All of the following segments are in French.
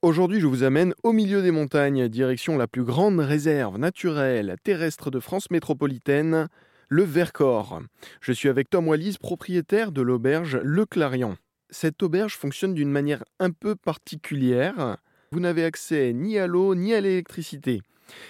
Aujourd'hui, je vous amène au milieu des montagnes, direction la plus grande réserve naturelle terrestre de France métropolitaine, le Vercors. Je suis avec Tom Wallis, propriétaire de l'auberge Le Clarion. Cette auberge fonctionne d'une manière un peu particulière. Vous n'avez accès ni à l'eau ni à l'électricité.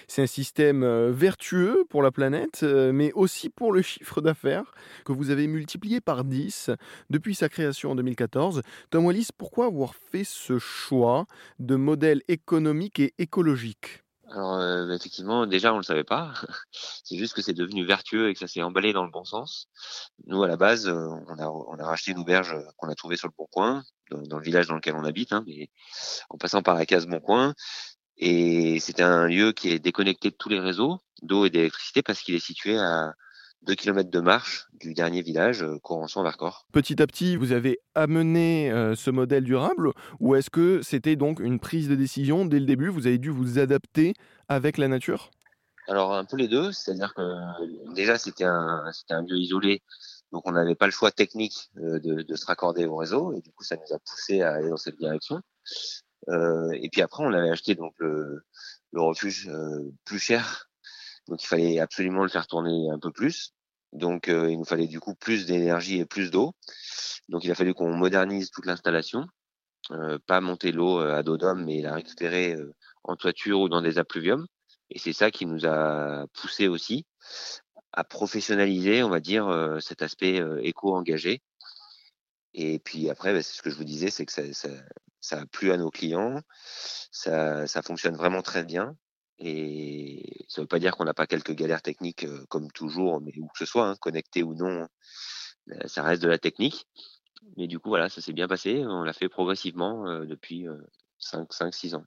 C'est un système euh, vertueux pour la planète, euh, mais aussi pour le chiffre d'affaires que vous avez multiplié par 10 depuis sa création en 2014. Tom Wallis, pourquoi avoir fait ce choix de modèle économique et écologique? Alors euh, effectivement, déjà on le savait pas. c'est juste que c'est devenu vertueux et que ça s'est emballé dans le bon sens. Nous à la base, on a on a racheté une auberge qu'on a trouvée sur le Bon Coin, dans, le village dans lequel on habite, hein, mais en passant par la case Bon Coin. Et c'était un lieu qui est déconnecté de tous les réseaux d'eau et d'électricité parce qu'il est situé à 2 km de marche du dernier village, euh, Corançon-Vercors. Petit à petit, vous avez amené euh, ce modèle durable ou est-ce que c'était donc une prise de décision dès le début? Vous avez dû vous adapter avec la nature? Alors un peu les deux, c'est-à-dire que déjà c'était un, lieu isolé, donc on n'avait pas le choix technique euh, de, de, se raccorder au réseau et du coup ça nous a poussé à aller dans cette direction. Euh, et puis après, on avait acheté donc le, le refuge euh, plus cher, donc il fallait absolument le faire tourner un peu plus. Donc euh, il nous fallait du coup plus d'énergie et plus d'eau. Donc il a fallu qu'on modernise toute l'installation, pas monter l'eau à dos d'homme, mais la récupérer en toiture ou dans des appluviums. Et c'est ça qui nous a poussé aussi à professionnaliser, on va dire, cet aspect éco-engagé. Et puis après, bah, c'est ce que je vous disais, c'est que ça, ça, ça a plu à nos clients, ça, ça fonctionne vraiment très bien. Et ça ne veut pas dire qu'on n'a pas quelques galères techniques comme toujours, mais où que ce soit, hein, connecté ou non, euh, ça reste de la technique. Mais du coup, voilà, ça s'est bien passé. On l'a fait progressivement euh, depuis 5-6 ans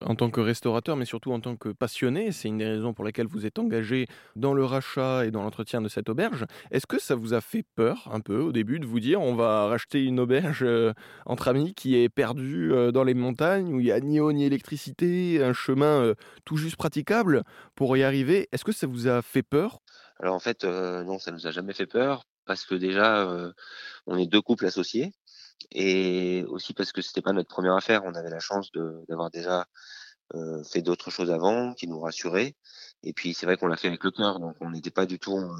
en tant que restaurateur, mais surtout en tant que passionné. C'est une des raisons pour lesquelles vous êtes engagé dans le rachat et dans l'entretien de cette auberge. Est-ce que ça vous a fait peur un peu au début de vous dire on va racheter une auberge euh, entre amis qui est perdue euh, dans les montagnes où il n'y a ni eau ni électricité, un chemin euh, tout juste praticable pour y arriver? Est-ce que ça vous a fait peur? Alors en fait, non, ça nous a jamais fait peur parce que déjà, on est deux couples associés et aussi parce que c'était pas notre première affaire. On avait la chance d'avoir déjà euh, fait d'autres choses avant qui nous rassuraient. Et puis c'est vrai qu'on l'a fait avec le cœur, donc on n'était pas du tout. Euh,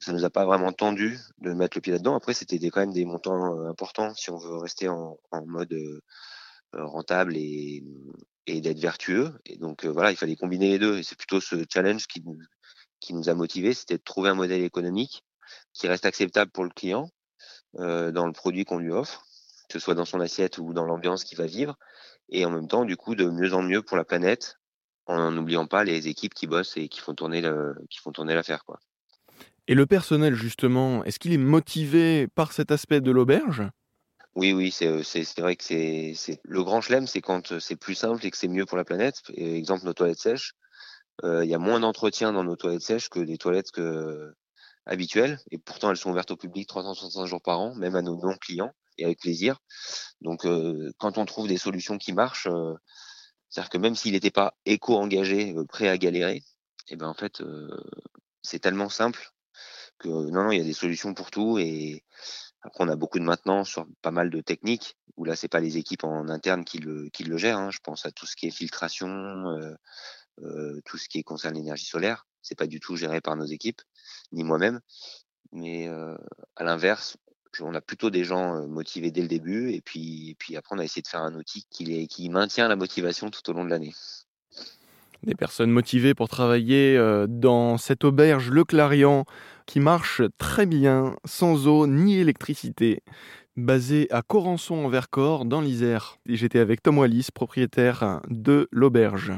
ça nous a pas vraiment tendu de mettre le pied là-dedans. Après, c'était quand même des montants euh, importants si on veut rester en, en mode euh, rentable et, et d'être vertueux. Et donc voilà, il fallait combiner les deux. Et c'est plutôt ce challenge qui nous, qui nous a motivés, c'était de trouver un modèle économique qui reste acceptable pour le client euh, dans le produit qu'on lui offre, que ce soit dans son assiette ou dans l'ambiance qu'il va vivre, et en même temps, du coup, de mieux en mieux pour la planète, en n'oubliant pas les équipes qui bossent et qui font tourner le, qui font tourner l'affaire, quoi. Et le personnel, justement, est-ce qu'il est motivé par cet aspect de l'auberge? Oui, oui, c'est vrai que c'est le grand chelem, c'est quand c'est plus simple et que c'est mieux pour la planète. exemple, nos toilettes sèches, euh, il y a moins d'entretien dans nos toilettes sèches que des toilettes que, habituelles et pourtant elles sont ouvertes au public 365 jours par an, même à nos non-clients et avec plaisir. Donc euh, quand on trouve des solutions qui marchent, euh, c'est-à-dire que même s'il n'était pas éco-engagé, euh, prêt à galérer, et eh ben en fait c'est tellement simple que non non il y a des solutions pour tout et après on a beaucoup de maintenance sur pas mal de techniques où là c'est pas les équipes en interne qui le qui le gèrent. Hein. Je pense à tout ce qui est filtration, tout ce qui concerne l'énergie solaire c'est pas du tout géré par nos équipes, ni moi-même. Mais euh, à l'inverse, on a plutôt des gens euh, motivés dès le début, et puis, et puis après, on a essayé de faire un outil qui, maintient la motivation tout au long de l'année. Des personnes motivées pour travailler euh, dans cette auberge Le Clarion qui marche très bien, sans eau ni électricité, basée à Corançon en Vercors, dans l'Isère. J'étais avec Tom Wallis, propriétaire de l'auberge.